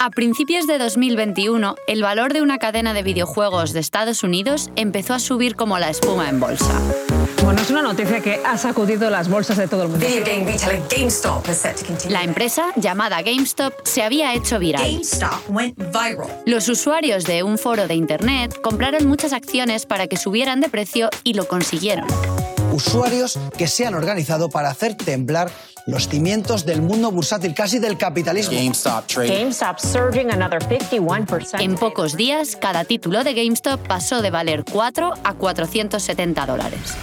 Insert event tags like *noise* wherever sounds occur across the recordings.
A principios de 2021, el valor de una cadena de videojuegos de Estados Unidos empezó a subir como la espuma en bolsa. Bueno, es una noticia que ha sacudido las bolsas de todo el mundo. La empresa, llamada GameStop, se había hecho viral. Los usuarios de un foro de Internet compraron muchas acciones para que subieran de precio y lo consiguieron usuarios que se han organizado para hacer temblar los cimientos del mundo bursátil, casi del capitalismo. En pocos días, cada título de GameStop pasó de valer 4 a 470 dólares.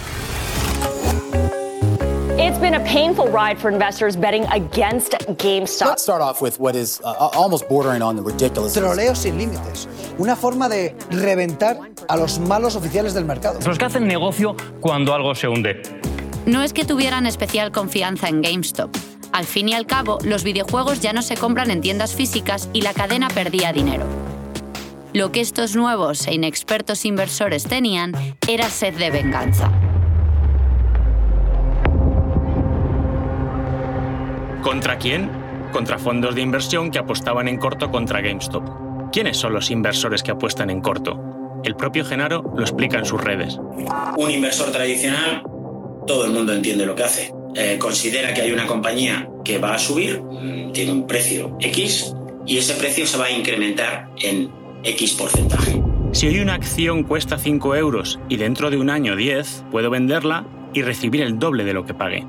It's been a painful ride for investors betting against GameStop. Let's start off with what is uh, almost bordering on the ridiculous. Troleo sin límites. Una forma de reventar a los malos oficiales del mercado. Los que hacen negocio cuando algo se hunde. No es que tuvieran especial confianza en GameStop. Al fin y al cabo, los videojuegos ya no se compran en tiendas físicas y la cadena perdía dinero. Lo que estos nuevos e inexpertos inversores tenían era sed de venganza. ¿Contra quién? Contra fondos de inversión que apostaban en corto contra GameStop. ¿Quiénes son los inversores que apuestan en corto? El propio Genaro lo explica en sus redes. Un inversor tradicional, todo el mundo entiende lo que hace. Eh, considera que hay una compañía que va a subir, mm, tiene un precio X, y ese precio se va a incrementar en X porcentaje. Si hoy una acción cuesta 5 euros y dentro de un año 10, puedo venderla y recibir el doble de lo que pagué.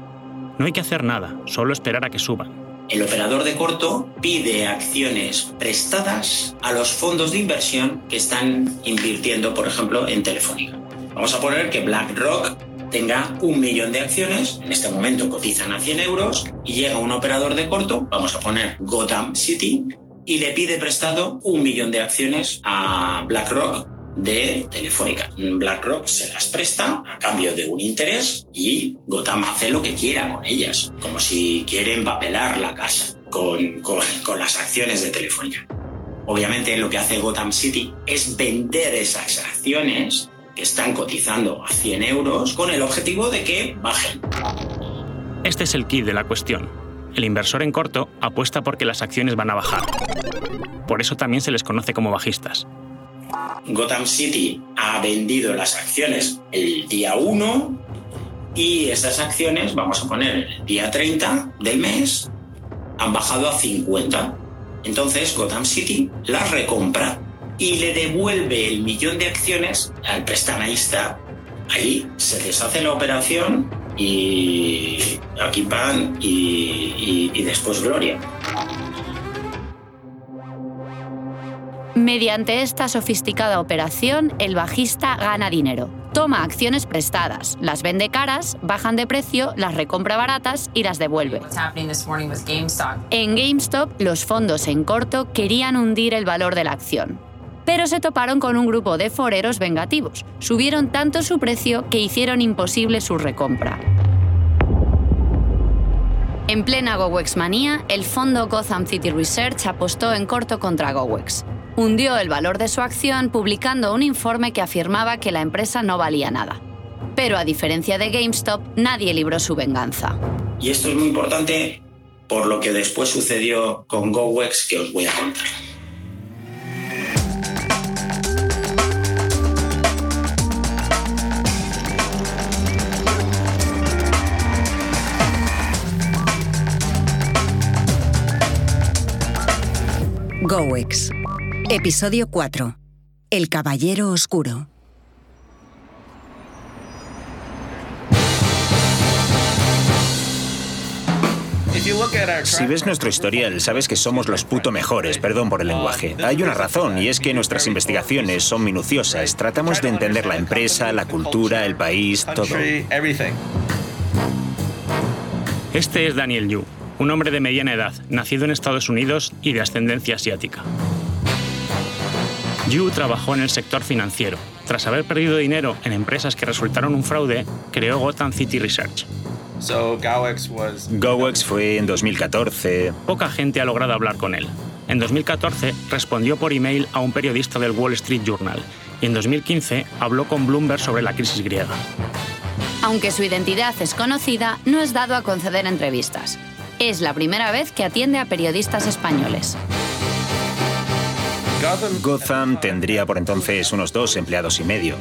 No hay que hacer nada, solo esperar a que suban. El operador de corto pide acciones prestadas a los fondos de inversión que están invirtiendo, por ejemplo, en Telefónica. Vamos a poner que BlackRock tenga un millón de acciones, en este momento cotizan a 100 euros, y llega un operador de corto, vamos a poner Gotham City, y le pide prestado un millón de acciones a BlackRock de Telefónica. BlackRock se las presta a cambio de un interés y Gotham hace lo que quiera con ellas, como si quieren papelar la casa con, con, con las acciones de Telefónica. Obviamente lo que hace Gotham City es vender esas acciones que están cotizando a 100 euros con el objetivo de que bajen. Este es el kit de la cuestión. El inversor en corto apuesta porque las acciones van a bajar. Por eso también se les conoce como bajistas. Gotham City ha vendido las acciones el día 1 y esas acciones, vamos a poner el día 30 del mes, han bajado a 50. Entonces Gotham City las recompra y le devuelve el millón de acciones al prestamista. Ahí se deshace la operación y aquí pan y, y después gloria. Mediante esta sofisticada operación, el bajista gana dinero. Toma acciones prestadas, las vende caras, bajan de precio, las recompra baratas y las devuelve. En GameStop, los fondos en corto querían hundir el valor de la acción. Pero se toparon con un grupo de foreros vengativos. Subieron tanto su precio que hicieron imposible su recompra. En plena GoWex manía, el fondo Gotham City Research apostó en corto contra GoWex hundió el valor de su acción publicando un informe que afirmaba que la empresa no valía nada. Pero a diferencia de GameStop, nadie libró su venganza. Y esto es muy importante por lo que después sucedió con GoWex que os voy a contar. GoWex Episodio 4. El Caballero Oscuro. Si ves nuestro historial, sabes que somos los puto mejores, perdón por el lenguaje. Hay una razón, y es que nuestras investigaciones son minuciosas. Tratamos de entender la empresa, la cultura, el país, todo. Este es Daniel Yu, un hombre de mediana edad, nacido en Estados Unidos y de ascendencia asiática. Yu trabajó en el sector financiero. Tras haber perdido dinero en empresas que resultaron un fraude, creó Gotham City Research. GoWex fue en 2014. Poca gente ha logrado hablar con él. En 2014 respondió por email a un periodista del Wall Street Journal y en 2015 habló con Bloomberg sobre la crisis griega. Aunque su identidad es conocida, no es dado a conceder entrevistas. Es la primera vez que atiende a periodistas españoles. Gotham tendría por entonces unos dos empleados y medio.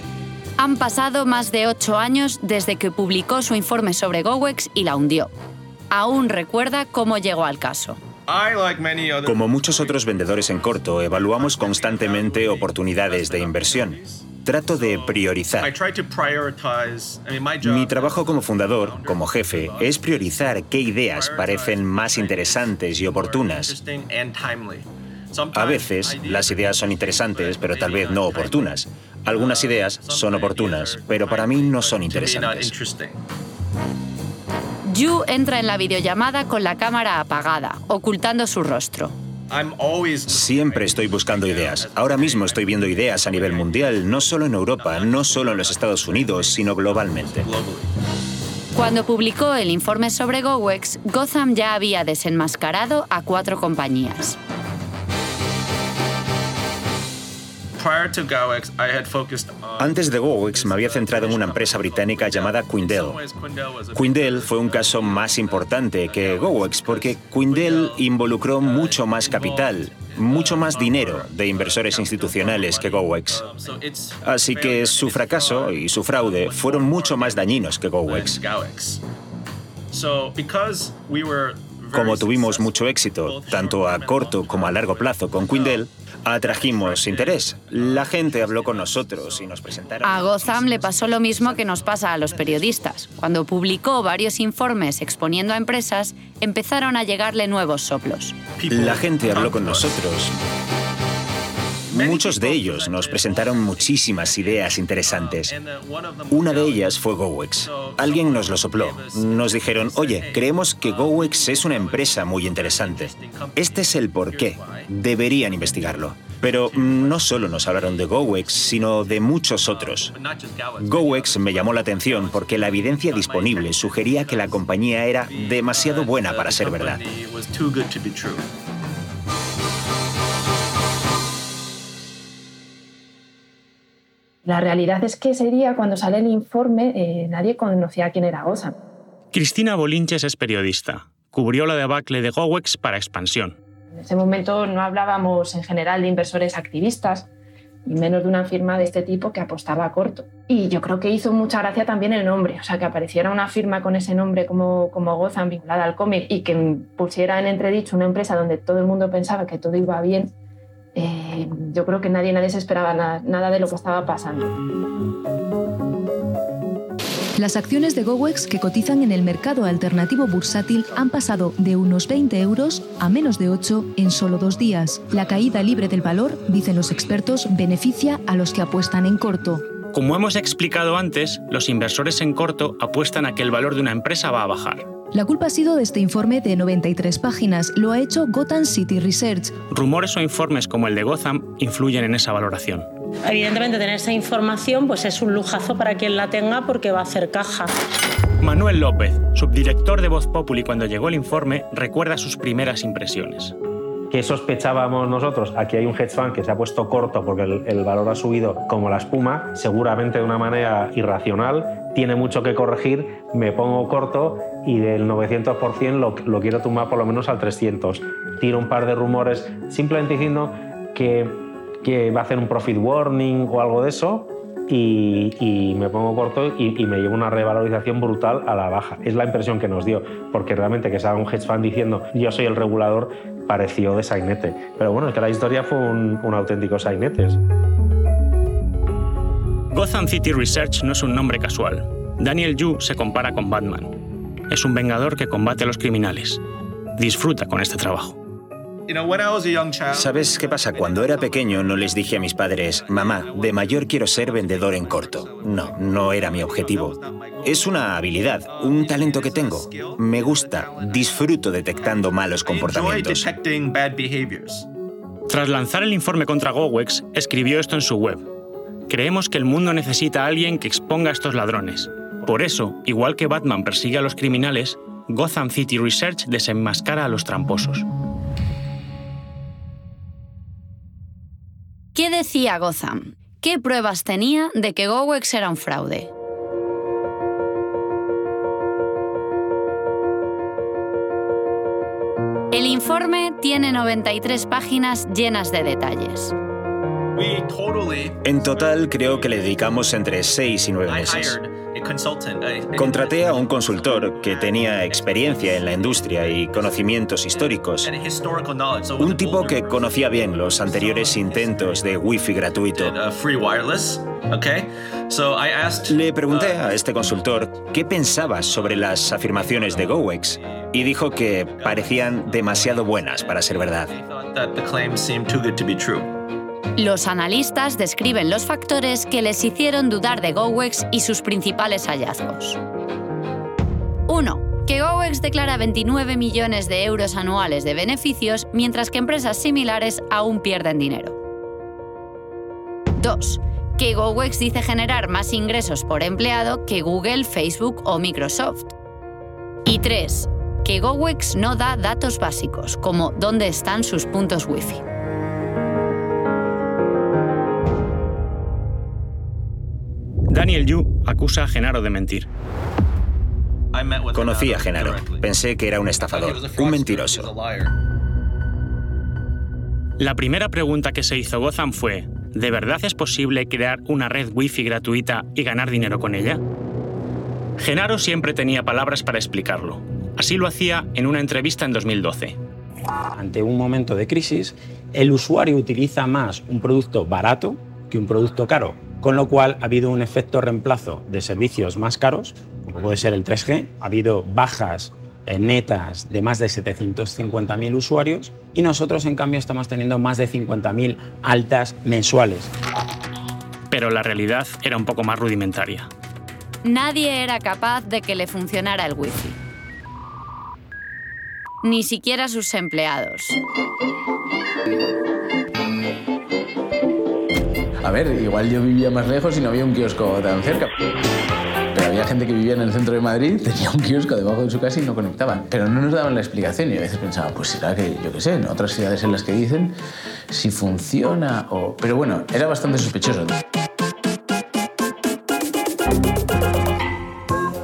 Han pasado más de ocho años desde que publicó su informe sobre GoWex y la hundió. Aún recuerda cómo llegó al caso. Como muchos otros vendedores en corto, evaluamos constantemente oportunidades de inversión. Trato de priorizar. Mi trabajo como fundador, como jefe, es priorizar qué ideas parecen más interesantes y oportunas. A veces las ideas son interesantes, pero tal vez no oportunas. Algunas ideas son oportunas, pero para mí no son interesantes. Yu entra en la videollamada con la cámara apagada, ocultando su rostro. Siempre estoy buscando ideas. Ahora mismo estoy viendo ideas a nivel mundial, no solo en Europa, no solo en los Estados Unidos, sino globalmente. Cuando publicó el informe sobre GoWex, Gotham ya había desenmascarado a cuatro compañías. Antes de GoWex me había centrado en una empresa británica llamada Quindel. Quindel fue un caso más importante que GoWex porque Quindel involucró mucho más capital, mucho más dinero de inversores institucionales que GoWex. Así que su fracaso y su fraude fueron mucho más dañinos que GoWex. Como tuvimos mucho éxito, tanto a corto como a largo plazo con Quindel, atrajimos interés. La gente habló con nosotros y nos presentaron... A Gotham le pasó lo mismo que nos pasa a los periodistas. Cuando publicó varios informes exponiendo a empresas, empezaron a llegarle nuevos soplos. La gente habló con nosotros. Muchos de ellos nos presentaron muchísimas ideas interesantes. Una de ellas fue GoWex. Alguien nos lo sopló. Nos dijeron, oye, creemos que GoWex es una empresa muy interesante. Este es el porqué. Deberían investigarlo. Pero no solo nos hablaron de GoWex, sino de muchos otros. GoWex me llamó la atención porque la evidencia disponible sugería que la compañía era demasiado buena para ser verdad. La realidad es que ese día, cuando sale el informe, eh, nadie conocía quién era Gotham. Cristina Bolinches es periodista. Cubrió la debacle de GoWex para Expansión. En ese momento no hablábamos en general de inversores activistas, y menos de una firma de este tipo que apostaba a corto. Y yo creo que hizo mucha gracia también el nombre, o sea, que apareciera una firma con ese nombre como, como Gotham vinculada al cómic y que pusiera en entredicho una empresa donde todo el mundo pensaba que todo iba bien, eh, yo creo que nadie, nadie se esperaba nada, de lo que estaba pasando. Las acciones de GoWex que cotizan en el mercado alternativo bursátil han pasado de unos 20 euros a menos de 8 en solo dos días. La caída libre del valor, dicen los expertos, beneficia a los que apuestan en corto. Como hemos explicado antes, los inversores en corto apuestan a que el valor de una empresa va a bajar. La culpa ha sido de este informe de 93 páginas. Lo ha hecho Gotham City Research. Rumores o informes como el de Gotham influyen en esa valoración. Evidentemente tener esa información pues es un lujazo para quien la tenga porque va a hacer caja. Manuel López, subdirector de Voz Populi cuando llegó el informe, recuerda sus primeras impresiones. ¿Qué sospechábamos nosotros? Aquí hay un hedge fund que se ha puesto corto porque el, valor ha subido como la espuma, seguramente de una manera irracional, tiene mucho que corregir, me pongo corto y del 900% lo, lo quiero tumbar por lo menos al 300. Tiro un par de rumores simplemente diciendo que, que va a hacer un profit warning o algo de eso y, me pongo corto y, me llevo una revalorización brutal a la baja. Es la impresión que nos dio, porque realmente que salga un hedge fund diciendo yo soy el regulador pareció de sainete. Pero bueno, es que la historia fue un, auténtico sainete. Gotham City Research no es un nombre casual. Daniel Yu se compara con Batman. Es un vengador que combate a los criminales. Disfruta con este trabajo. ¿Sabes qué pasa? Cuando era pequeño no les dije a mis padres, mamá, de mayor quiero ser vendedor en corto. No, no era mi objetivo. Es una habilidad, un talento que tengo. Me gusta, disfruto detectando malos comportamientos. Tras lanzar el informe contra GoWex, escribió esto en su web. Creemos que el mundo necesita a alguien que exponga a estos ladrones. Por eso, igual que Batman persigue a los criminales, Gotham City Research desenmascara a los tramposos. ¿Qué decía Gotham? ¿Qué pruebas tenía de que GoWex era un fraude? El informe tiene 93 páginas llenas de detalles. En total, creo que le dedicamos entre seis y nueve meses. Contraté a un consultor que tenía experiencia en la industria y conocimientos históricos. Un tipo que conocía bien los anteriores intentos de Wi-Fi gratuito. Le pregunté a este consultor qué pensaba sobre las afirmaciones de GoWex y dijo que parecían demasiado buenas para ser verdad. Los analistas describen los factores que les hicieron dudar de GoWex y sus principales hallazgos. 1. Que GoWex declara 29 millones de euros anuales de beneficios, mientras que empresas similares aún pierden dinero. 2. Que GoWex dice generar más ingresos por empleado que Google, Facebook o Microsoft. Y 3. Que GoWex no da datos básicos, como dónde están sus puntos Wi-Fi. Daniel Yu acusa a Genaro de mentir. Conocí a Genaro. Pensé que era un estafador, un mentiroso. La primera pregunta que se hizo Gotham fue, ¿de verdad es posible crear una red Wi-Fi gratuita y ganar dinero con ella? Genaro siempre tenía palabras para explicarlo. Así lo hacía en una entrevista en 2012. Ante un momento de crisis, el usuario utiliza más un producto barato que un producto caro con lo cual ha habido un efecto reemplazo de servicios más caros, como puede ser el 3G, ha habido bajas netas de más de 750.000 usuarios y nosotros en cambio estamos teniendo más de 50.000 altas mensuales. Pero la realidad era un poco más rudimentaria. Nadie era capaz de que le funcionara el wifi. Ni siquiera sus empleados. A ver, igual yo vivía más lejos y no había un kiosco tan cerca. Pero había gente que vivía en el centro de Madrid, *laughs* tenía un kiosco debajo de su casa y no conectaban. Pero no nos daban la explicación y a veces pensaba, pues será que, yo qué sé, en otras ciudades en las que dicen si funciona o... Pero bueno, era bastante sospechoso.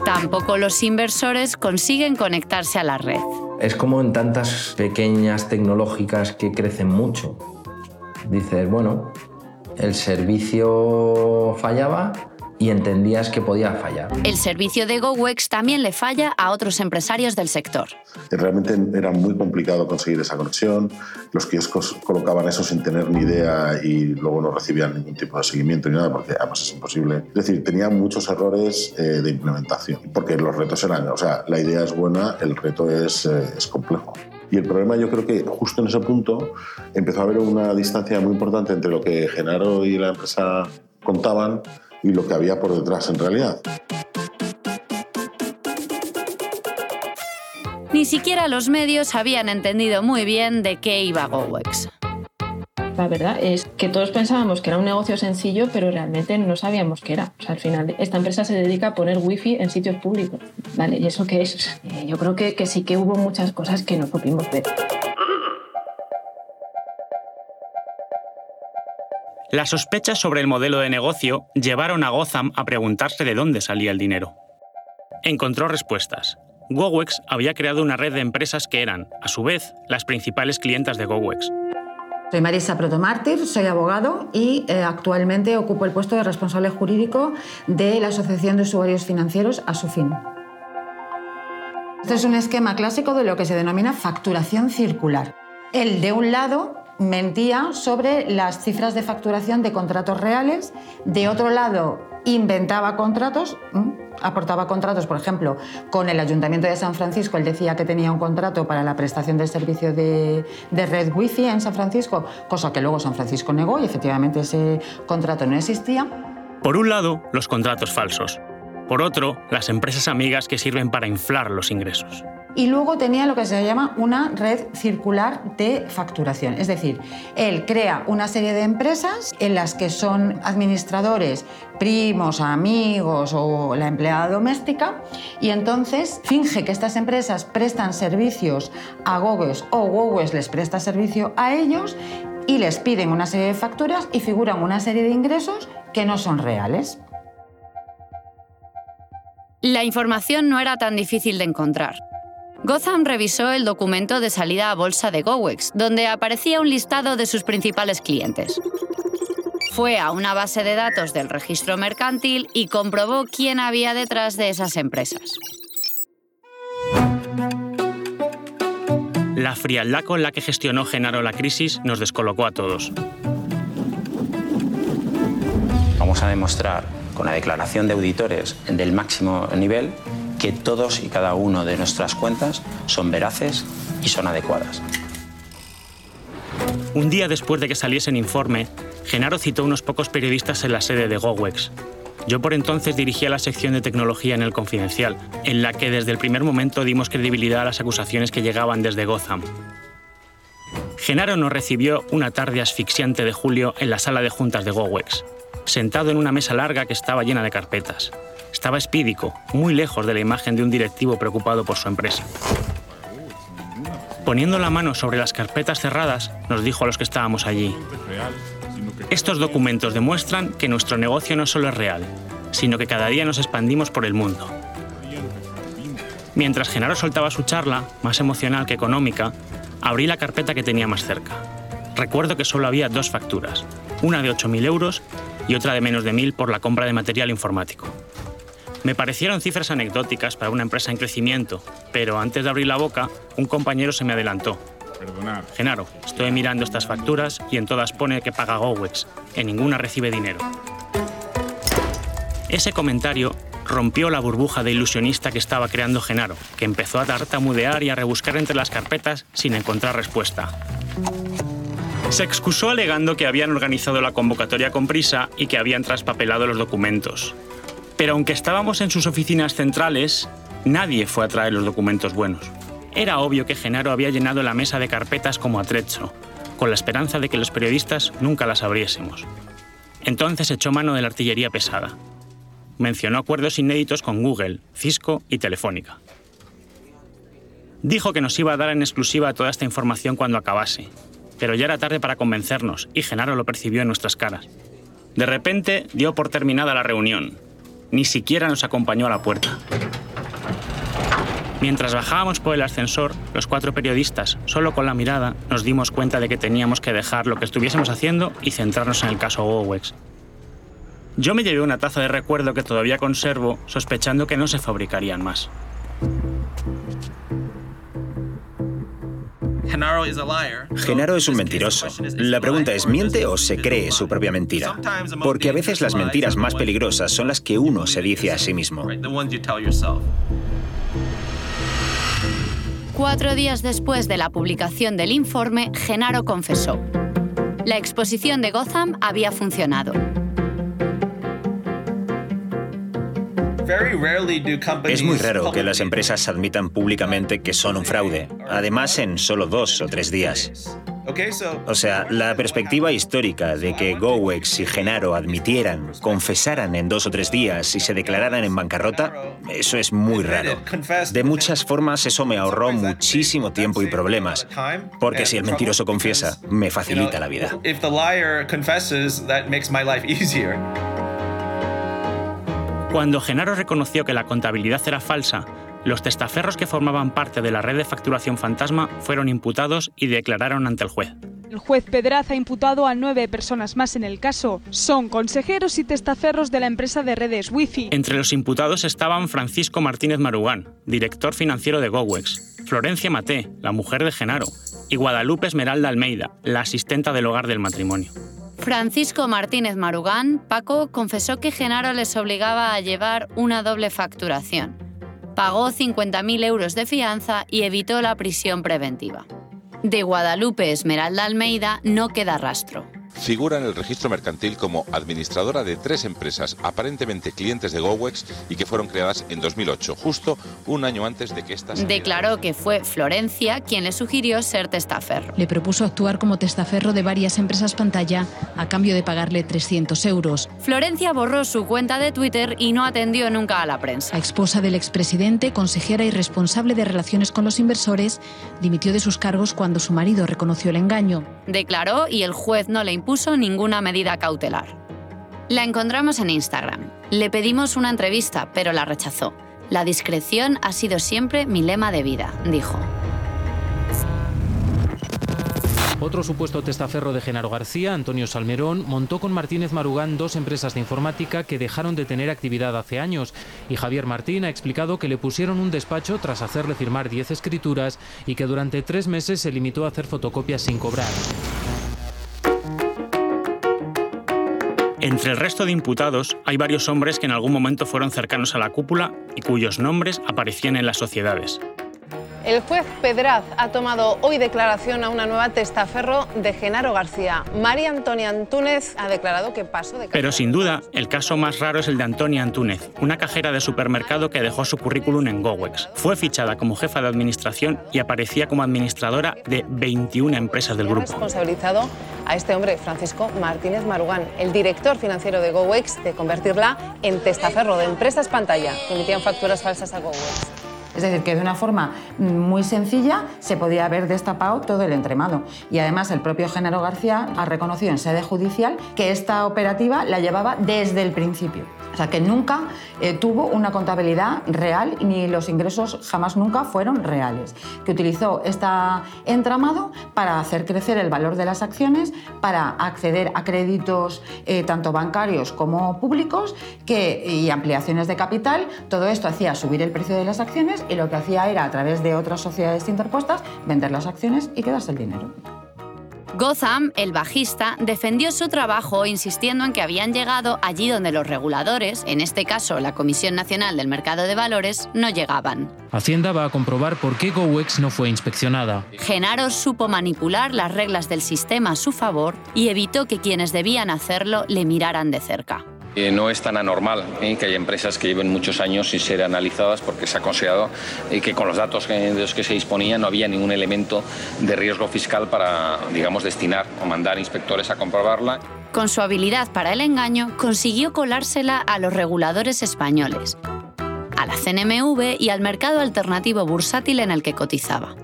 Tampoco los inversores consiguen conectarse a la red. Es como en tantas pequeñas tecnológicas que crecen mucho. Dices, bueno, el servicio fallaba y entendías que podía fallar. El servicio de GoWex también le falla a otros empresarios del sector. Realmente era muy complicado conseguir esa conexión. Los kioscos colocaban eso sin tener ni idea y luego no recibían ningún tipo de seguimiento ni nada porque además es imposible. Es decir, tenía muchos errores eh, de implementación porque los retos eran, o sea, la idea es buena, el reto es, eh, es complejo. Y el problema yo creo que justo en ese punto empezó a haber una distancia muy importante entre lo que Genaro y la empresa contaban y lo que había por detrás en realidad. Ni siquiera los medios habían entendido muy bien de qué iba GoWex. La verdad es que todos pensábamos que era un negocio sencillo, pero realmente no sabíamos qué era. O sea, al final, esta empresa se dedica a poner wifi en sitios públicos. ¿Vale? ¿Y eso qué es? Yo creo que, sí que hubo muchas cosas que no pudimos ver. Las sospechas sobre el modelo de negocio llevaron a Gotham a preguntarse de dónde salía el dinero. Encontró respuestas. GoWex había creado una red de empresas que eran, a su vez, las principales clientas de GoWex. Soy Marisa Protomártir, soy abogado y eh, actualmente ocupo el puesto de responsable jurídico de la Asociación de Usuarios Financieros, ASUFIN. Este es un esquema clásico de lo que se denomina facturación circular. El de un lado mentía sobre las cifras de facturación de contratos reales, de otro lado inventaba contratos, aportaba contratos, por ejemplo, con el Ayuntamiento de San Francisco, él decía que tenía un contrato para la prestación del servicio de, de red wifi en San Francisco, cosa que luego San Francisco negó y efectivamente ese contrato no existía. Por un lado, los contratos falsos. Por otro, las empresas amigas que sirven para inflar los ingresos y luego tenía lo que se llama una red circular de facturación. Es decir, él crea una serie de empresas en las que son administradores, primos, amigos o la empleada doméstica y entonces finge que estas empresas prestan servicios a Gogues o Gogues les presta servicio a ellos y les piden una serie de facturas y figuran una serie de ingresos que no son reales. La información no era tan difícil de encontrar. Gotham revisó el documento de salida a bolsa de GoWex, donde aparecía un listado de sus principales clientes. Fue a una base de datos del registro mercantil y comprobó quién había detrás de esas empresas. La frialdad con la que gestionó Genaro la crisis nos descolocó a todos. Vamos a demostrar con la declaración de auditores del máximo nivel que todos y cada uno de nuestras cuentas son veraces y son adecuadas. Un día después de que saliese el informe, Genaro citó unos pocos periodistas en la sede de GoWex. Yo por entonces dirigía la sección de tecnología en el Confidencial, en la que desde el primer momento dimos credibilidad a las acusaciones que llegaban desde Gotham. Genaro nos recibió una tarde asfixiante de julio en la sala de juntas de GoWex, sentado en una mesa larga que estaba llena de carpetas. Estaba espídico, muy lejos de la imagen de un directivo preocupado por su empresa. Poniendo la mano sobre las carpetas cerradas, nos dijo a los que estábamos allí, estos documentos demuestran que nuestro negocio no solo es real, sino que cada día nos expandimos por el mundo. Mientras Genaro soltaba su charla, más emocional que económica, abrí la carpeta que tenía más cerca. Recuerdo que solo había dos facturas, una de 8.000 euros y otra de menos de 1.000 por la compra de material informático. Me parecieron cifras anecdóticas para una empresa en crecimiento, pero antes de abrir la boca, un compañero se me adelantó. Perdonad. Genaro, estoy mirando estas facturas y en todas pone que paga Gowex, en ninguna recibe dinero. Ese comentario rompió la burbuja de ilusionista que estaba creando Genaro, que empezó a tartamudear y a rebuscar entre las carpetas sin encontrar respuesta. Se excusó alegando que habían organizado la convocatoria con prisa y que habían traspapelado los documentos. Pero aunque estábamos en sus oficinas centrales, nadie fue a traer los documentos buenos. Era obvio que Genaro había llenado la mesa de carpetas como atrecho, con la esperanza de que los periodistas nunca las abriésemos. Entonces echó mano de la artillería pesada. Mencionó acuerdos inéditos con Google, Cisco y Telefónica. Dijo que nos iba a dar en exclusiva toda esta información cuando acabase, pero ya era tarde para convencernos y Genaro lo percibió en nuestras caras. De repente dio por terminada la reunión. Ni siquiera nos acompañó a la puerta. Mientras bajábamos por el ascensor, los cuatro periodistas, solo con la mirada, nos dimos cuenta de que teníamos que dejar lo que estuviésemos haciendo y centrarnos en el caso Gowex. Yo me llevé una taza de recuerdo que todavía conservo, sospechando que no se fabricarían más. Genaro es un mentiroso. La pregunta es, ¿miente o se cree su propia mentira? Porque a veces las mentiras más peligrosas son las que uno se dice a sí mismo. Cuatro días después de la publicación del informe, Genaro confesó. La exposición de Gotham había funcionado. Es muy raro que las empresas admitan públicamente que son un fraude, además en solo dos o tres días. O sea, la perspectiva histórica de que Gowex y Genaro admitieran, confesaran en dos o tres días y se declararan en bancarrota, eso es muy raro. De muchas formas eso me ahorró muchísimo tiempo y problemas, porque si el mentiroso confiesa, me facilita la vida. *laughs* Cuando Genaro reconoció que la contabilidad era falsa, los testaferros que formaban parte de la red de facturación fantasma fueron imputados y declararon ante el juez. El juez Pedraza ha imputado a nueve personas más en el caso. Son consejeros y testaferros de la empresa de redes Wi-Fi. Entre los imputados estaban Francisco Martínez Marugán, director financiero de Gowex, Florencia Maté, la mujer de Genaro, y Guadalupe Esmeralda Almeida, la asistenta del hogar del matrimonio. Francisco Martínez Marugán, Paco, confesó que Genaro les obligaba a llevar una doble facturación. Pagó 50.000 euros de fianza y evitó la prisión preventiva. De Guadalupe Esmeralda Almeida no queda rastro. Figura en el registro mercantil como administradora de tres empresas aparentemente clientes de Gowex y que fueron creadas en 2008, justo un año antes de que estas... Declaró que fue Florencia quien le sugirió ser testaferro. Le propuso actuar como testaferro de varias empresas pantalla a cambio de pagarle 300 euros. Florencia borró su cuenta de Twitter y no atendió nunca a la prensa. La esposa del expresidente, consejera y responsable de relaciones con los inversores, dimitió de sus cargos cuando su marido reconoció el engaño. Declaró y el juez no le impuso ninguna medida cautelar. La encontramos en Instagram. Le pedimos una entrevista, pero la rechazó. La discreción ha sido siempre mi lema de vida, dijo. Otro supuesto testaferro de Genaro García, Antonio Salmerón, montó con Martínez Marugán dos empresas de informática que dejaron de tener actividad hace años. Y Javier Martín ha explicado que le pusieron un despacho tras hacerle firmar 10 escrituras y que durante tres meses se limitó a hacer fotocopias sin cobrar. Entre el resto de imputados hay varios hombres que en algún momento fueron cercanos a la cúpula y cuyos nombres aparecían en las sociedades. El juez Pedraz ha tomado hoy declaración a una nueva testaferro de Genaro García. María Antonia Antúnez ha declarado que pasó de... Pero sin duda, el caso más raro es el de Antonia Antúnez, una cajera de supermercado que dejó su currículum en Gowex. Fue fichada como jefa de administración y aparecía como administradora de 21 empresas del grupo. responsabilizado a este hombre, Francisco Martínez Marugán, el director financiero de Gowex, de convertirla en testaferro de empresas pantalla que emitían facturas falsas a Gowex. Es decir, que de una forma muy sencilla se podía haber destapado todo el entremado. Y además el propio Genaro García ha reconocido en sede judicial que esta operativa la llevaba desde el principio. O sea, que nunca eh, tuvo una contabilidad real ni los ingresos jamás nunca fueron reales. Que utilizó este entramado para hacer crecer el valor de las acciones, para acceder a créditos eh, tanto bancarios como públicos que, y ampliaciones de capital. Todo esto hacía subir el precio de las acciones y lo que hacía era, a través de otras sociedades interpuestas, vender las acciones y quedarse el dinero. Gotham, el bajista, defendió su trabajo insistiendo en que habían llegado allí donde los reguladores, en este caso la Comisión Nacional del Mercado de Valores, no llegaban. Hacienda va a comprobar por qué GoWex no fue inspeccionada. Genaro supo manipular las reglas del sistema a su favor y evitó que quienes debían hacerlo le miraran de cerca. Eh, no es tan anormal ¿eh? que haya empresas que lleven muchos años sin ser analizadas porque se ha considerado eh, que con los datos de los que se disponía no había ningún elemento de riesgo fiscal para, digamos, destinar o mandar inspectores a comprobarla. Con su habilidad para el engaño, consiguió colársela a los reguladores españoles, a la CNMV y al mercado alternativo bursátil en el que cotizaba.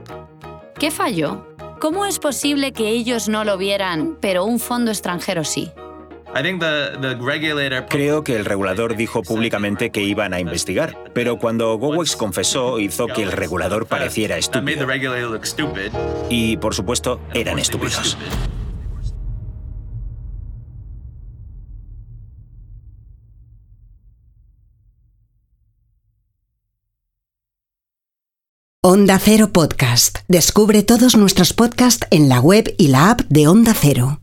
¿Qué falló? ¿Cómo es posible que ellos no lo vieran, pero un fondo extranjero sí? Creo que el regulador dijo públicamente que iban a investigar, pero cuando Gowex confesó hizo que el regulador pareciera estúpido. Y, por supuesto, eran estúpidos. Onda Cero Podcast. Descubre todos nuestros podcasts en la web y la app de Onda Cero.